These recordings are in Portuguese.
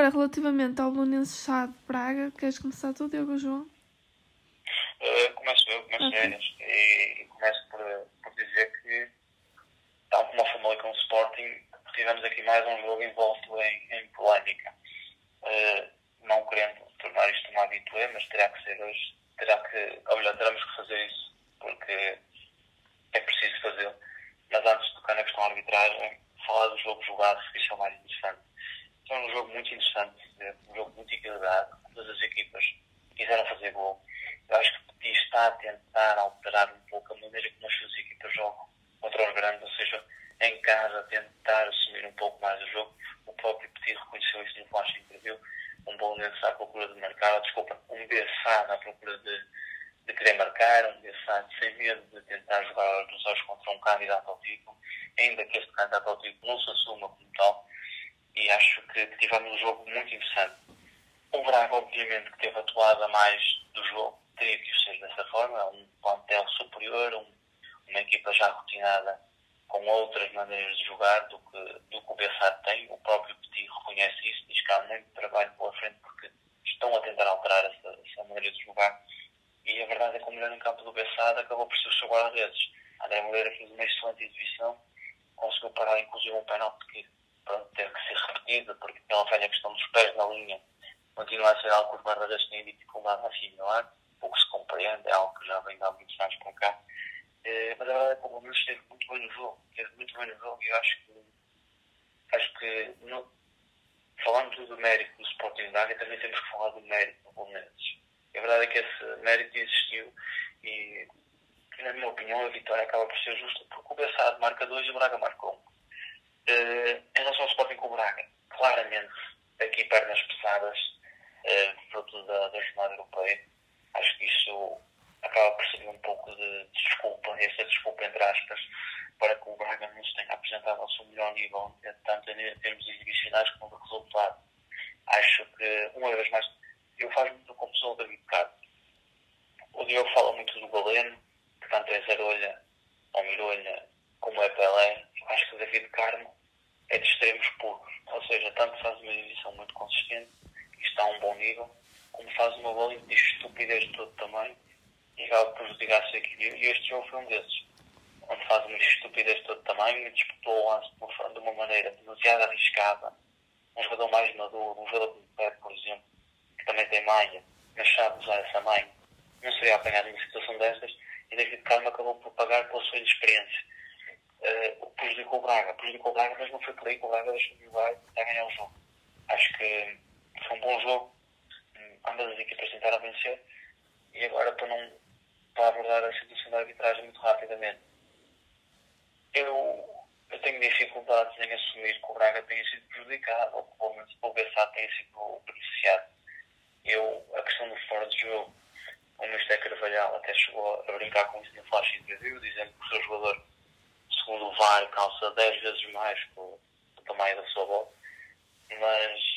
agora, relativamente ao Belenenses Chá de Braga, queres começar tu, Diogo João? Uh, começo eu, começo okay. e, e começo por, por dizer que, tal como a Famalicão Sporting, tivemos aqui mais um jogo envolto em, em polémica. Uh, não querendo tornar isto uma habitué, mas terá que ser hoje, terá que, ou melhor, teremos que fazer isso, porque é preciso fazê-lo. Mas antes de tocar na questão da arbitragem, falar do jogo jogado, que isso é o mais interessante. Jogo muito interessante, um jogo muito equilibrado, todas as equipas quiseram fazer gol. Eu acho que Petit está a tentar alterar um pouco a maneira como as suas equipas jogam contra os grandes, ou seja, em casa, tentar assumir um pouco mais o jogo. O próprio Petit reconheceu isso no flash interview. Um bom Bolonense à procura de marcar, desculpa, um Bessado à procura de, de querer marcar, um Bessado sem medo de tentar jogar os olhos contra um candidato ao título, ainda que este candidato ao título não se assuma como tal. E acho que, que tivemos um jogo muito interessante. O Braga, obviamente, que teve a mais do jogo, teria que ser dessa forma, é um plantel superior, um, uma equipa já rotinada com outras maneiras de jogar do que, do que o Bessado tem. O próprio Petit reconhece isso, diz que há muito trabalho pela frente porque estão a tentar alterar essa, essa maneira de jogar. E a verdade é que o melhor em campo do Bessado acabou por ser o seu guarda-redes. André Moreira fez uma excelente exibição, conseguiu parar inclusive um penalti que pronto, teve que ser repetido, porque aquela velha questão dos pés na linha continua a ser algo que os guarda-redes têm dificuldade a assimilar, o que se compreende, é algo que já vem há muitos anos para cá. Eh, mas a verdade é que o Palmeiras esteve muito bem no jogo, esteve muito bem no jogo e eu acho que, acho que no, falando do mérito do Sporting Braga, também temos que falar do mérito do Palmeiras. A verdade é que esse mérito existiu e, na minha opinião, a vitória acaba por ser justa porque o Bessado marca dois e o Braga marcou um. Uh, em relação ao Sporting com o Braga, claramente aqui pesadas, uh, fruto da, da jornada europeia. Acho que isso acaba por ser um pouco de desculpa, essa desculpa entre aspas, para que o Braga não se tenha apresentado ao seu melhor nível, tanto em termos exibicionais como de resultado. Acho que, uma vez mais, eu faço muito confusão o David Carmo. O Diogo fala muito do Galeno, que tanto é Zerolha ou Mirolha como é Pelé. Eu acho que o David Carmo é de extremos puros, ou seja, tanto faz uma exibição muito consistente e como faz uma bola de estupidez de todo tamanho e acaba prejudicar a sua equipe. E este jogo foi um desses, onde faz uma estupidez de todo tamanho e disputou o lance de uma, maneira demasiado arriscada. Um jogador mais maduro, um jogador como Pep, por exemplo, que também tem manha, mas sabe usar essa manha, não seria apanhado em uma situação destas e David Carmo acabou por pagar pela sua inexperiência. Uh, prejudicou o Braga, prejudicou o Braga, mas não foi por aí que o Braga deixou de jogar a ganhar o jogo. Acho que foi um bom jogo, ambas as equipas tentaram vencer e agora para não para abordar a situação da arbitragem muito rapidamente. Eu, eu tenho dificuldades em assumir que o Braga tenha sido prejudicado ou que pelo menos o Bessado tenha sido beneficiado. Eu, a questão do fora de jogo, o Mr. Carvalhal até chegou a brincar com isso no flash interview, dizendo que o seu jogador, segundo o VAR, calça 10 vezes mais que o, o tamanho da sua bola. Mas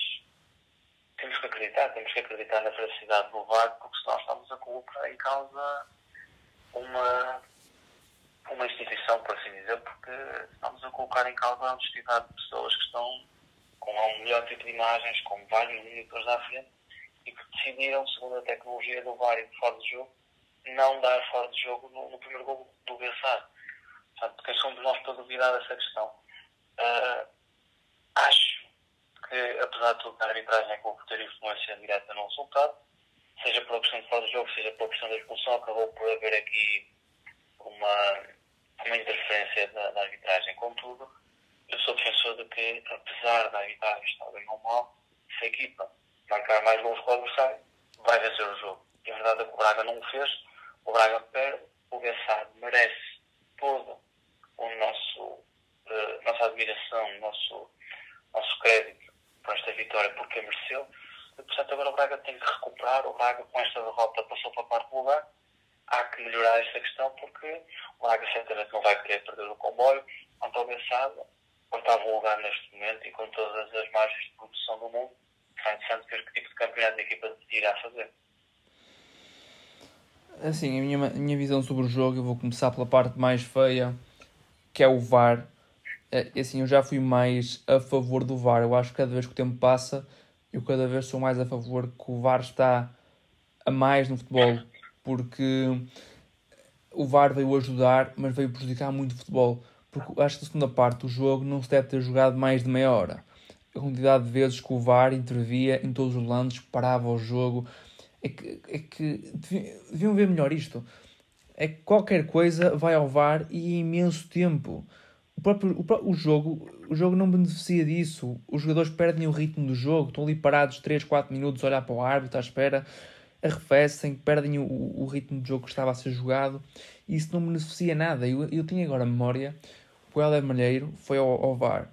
temos que acreditar, temos que acreditar na veracidade do VAR, porque senão estamos a colocar em causa uma, uma instituição, por assim dizer, porque estamos a colocar em causa a honestidade de pessoas que estão com um melhor tipo de imagens, com vários monitores à frente e que decidiram, segundo a tecnologia do VAR e do fora de jogo, não dar fora de jogo no, no primeiro gol do Bessar. Portanto, quem somos nós para duvidar dessa questão? Uh, acho que, apesar de tudo, a arbitragem é que vou ter influência direta no resultado, seja por questão de fora de jogo, seja por questão da expulsão, acabou por haver aqui uma, uma interferência da, da arbitragem. Contudo, eu sou defensor de que, apesar da arbitragem estar bem ou mal, se a equipa marcar mais gols que o adversário, vai vencer o jogo. E a verdade é que o Braga não o fez, o Braga perde, o Bessado merece todo o nosso, uh, nossa admiração, nosso, nosso crédito por esta vitória, porque mereceu. E, portanto, agora o Braga tem que recuperar. O Braga, com esta derrota, passou para a quarto lugar. Há que melhorar esta questão, porque o Braga certamente não vai querer perder o comboio. Ao Bessado, oitavo lugar neste momento e com todas as margens de produção do mundo, será interessante ver que tipo de campeonato a equipa irá fazer. Assim, a minha, a minha visão sobre o jogo, eu vou começar pela parte mais feia, que é o VAR. É, assim, eu já fui mais a favor do VAR. Eu acho que cada vez que o tempo passa, eu cada vez sou mais a favor que o VAR está a mais no futebol, porque o VAR veio ajudar, mas veio prejudicar muito o futebol. Porque acho que na segunda parte do jogo não se deve ter jogado mais de meia hora. A quantidade de vezes que o VAR intervia em todos os lances, parava o jogo. É que, é que deviam ver melhor isto. É que qualquer coisa vai ao VAR e é imenso tempo. O, próprio, o, o, jogo, o jogo não beneficia disso. Os jogadores perdem o ritmo do jogo, estão ali parados 3, 4 minutos a olhar para o árbitro à espera arrefecem, perdem o, o ritmo do jogo que estava a ser jogado e isso não beneficia nada. Eu, eu tenho agora a memória, o Helder Malheiro foi ao, ao VAR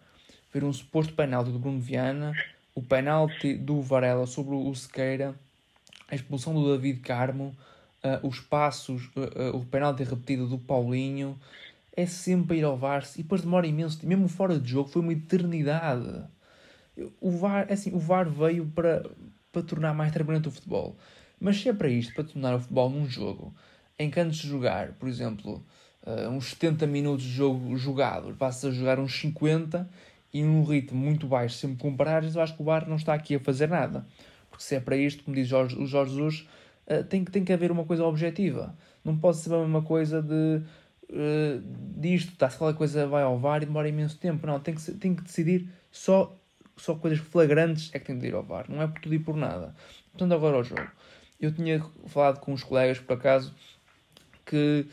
ver um suposto penalti do Bruno Viana, o penalti do Varela sobre o Sequeira, a expulsão do David Carmo, uh, os passos, uh, uh, o penalti repetido do Paulinho. É sempre ir ao VAR e depois demora imenso, mesmo fora de jogo, foi uma eternidade. O VAR, é assim, o VAR veio para, para tornar mais transparente o futebol. Mas se é para isto, para tornar o futebol num jogo, em que antes de jogar, por exemplo, uh, uns 70 minutos de jogo jogado, passas a jogar uns 50 e num ritmo muito baixo, sempre com paragens, eu acho que o VAR não está aqui a fazer nada. Porque se é para isto, como diz Jorge, o Jorge Jesus, uh, tem, que, tem que haver uma coisa objetiva. Não pode ser a mesma coisa de uh, disto, tá, se qualquer coisa vai ao VAR e demora imenso tempo. Não, tem que, tem que decidir só, só coisas flagrantes é que tem de ir ao VAR. Não é por tudo e por nada. Portanto, agora ao jogo. Eu tinha falado com uns colegas, por acaso, que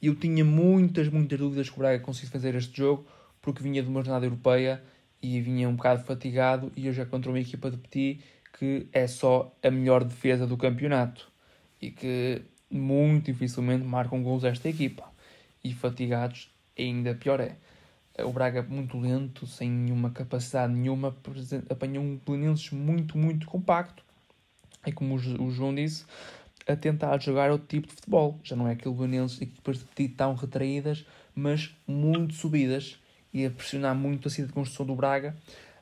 eu tinha muitas, muitas dúvidas que o Braga conseguisse fazer este jogo, porque vinha de uma jornada europeia e vinha um bocado fatigado, e eu já contra uma equipa de Petit que é só a melhor defesa do campeonato e que muito dificilmente marcam gols esta equipa. E fatigados ainda pior é. O Braga muito lento, sem nenhuma capacidade nenhuma, apanhou um Belenenses muito, muito compacto é como o João disse, a tentar jogar outro tipo de futebol. Já não é aquele Belenenses equipas de tão retraídas, mas muito subidas e a pressionar muito a saída de construção do Braga,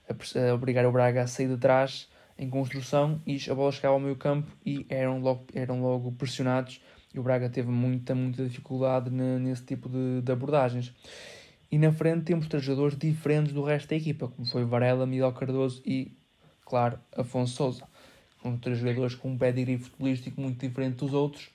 a obrigar o Braga a sair de trás em construção e a bola chegava ao meio campo e eram logo, eram logo pressionados e o Braga teve muita, muita dificuldade nesse tipo de, de abordagens. E na frente temos três jogadores diferentes do resto da equipa, como foi Varela, Miguel Cardoso e, claro, Afonso Souza com três jogadores com um pedigree futebolístico muito diferente dos outros,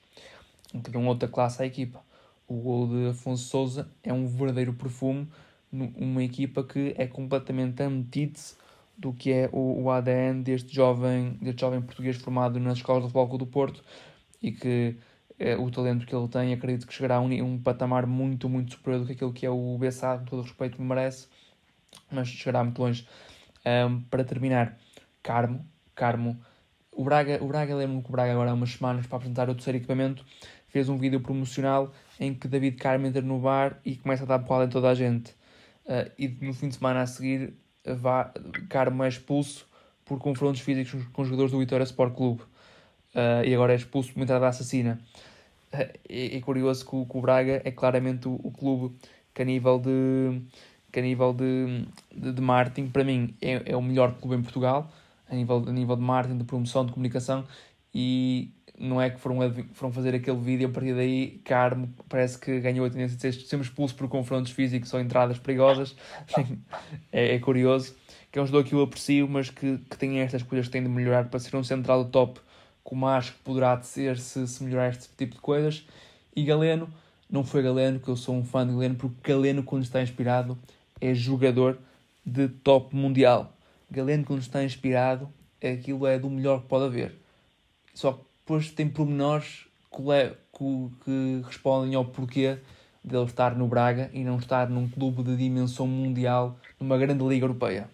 que dão outra classe à equipa. O gol de Afonso Souza é um verdadeiro perfume numa equipa que é completamente antítese do que é o, o ADN deste jovem, deste jovem português formado nas escolas de futebol do Porto e que o talento que ele tem, acredito que chegará a um, um patamar muito, muito superior do que aquilo que é o Bessado, com todo o respeito que merece, mas chegará muito longe. Um, para terminar, Carmo, Carmo o Braga, o Braga lembro-me que o Braga agora há umas semanas para apresentar o terceiro equipamento fez um vídeo promocional em que David Carmo entra no bar e começa a dar porrada em toda a gente. Uh, e no fim de semana a seguir, vá, Carmo é expulso por confrontos físicos com os jogadores do Vitória Sport Clube. Uh, e agora é expulso por uma entrada assassina. É, é, curioso que o, que o, Braga é claramente o, o, clube que a nível de que a nível de, de, de marketing, para mim, é, é o melhor clube em Portugal a nível, a nível de marketing, de promoção, de comunicação e não é que foram, foram fazer aquele vídeo a partir daí Carmo parece que ganhou a tendência de ser sempre expulso por confrontos físicos ou entradas perigosas é, é, curioso que é um jogador que eu aprecio mas que, que tem estas coisas que tem de melhorar para ser um central top como acho que poderá ser se, se melhorar este tipo de coisas e Galeno não foi Galeno que eu sou um fã de Galeno porque Galeno quando está inspirado é jogador de top mundial Galeno, quando está inspirado, aquilo é do melhor que pode haver. Só que depois tem pormenores que respondem ao porquê dele estar no Braga e não estar num clube de dimensão mundial, numa grande liga europeia.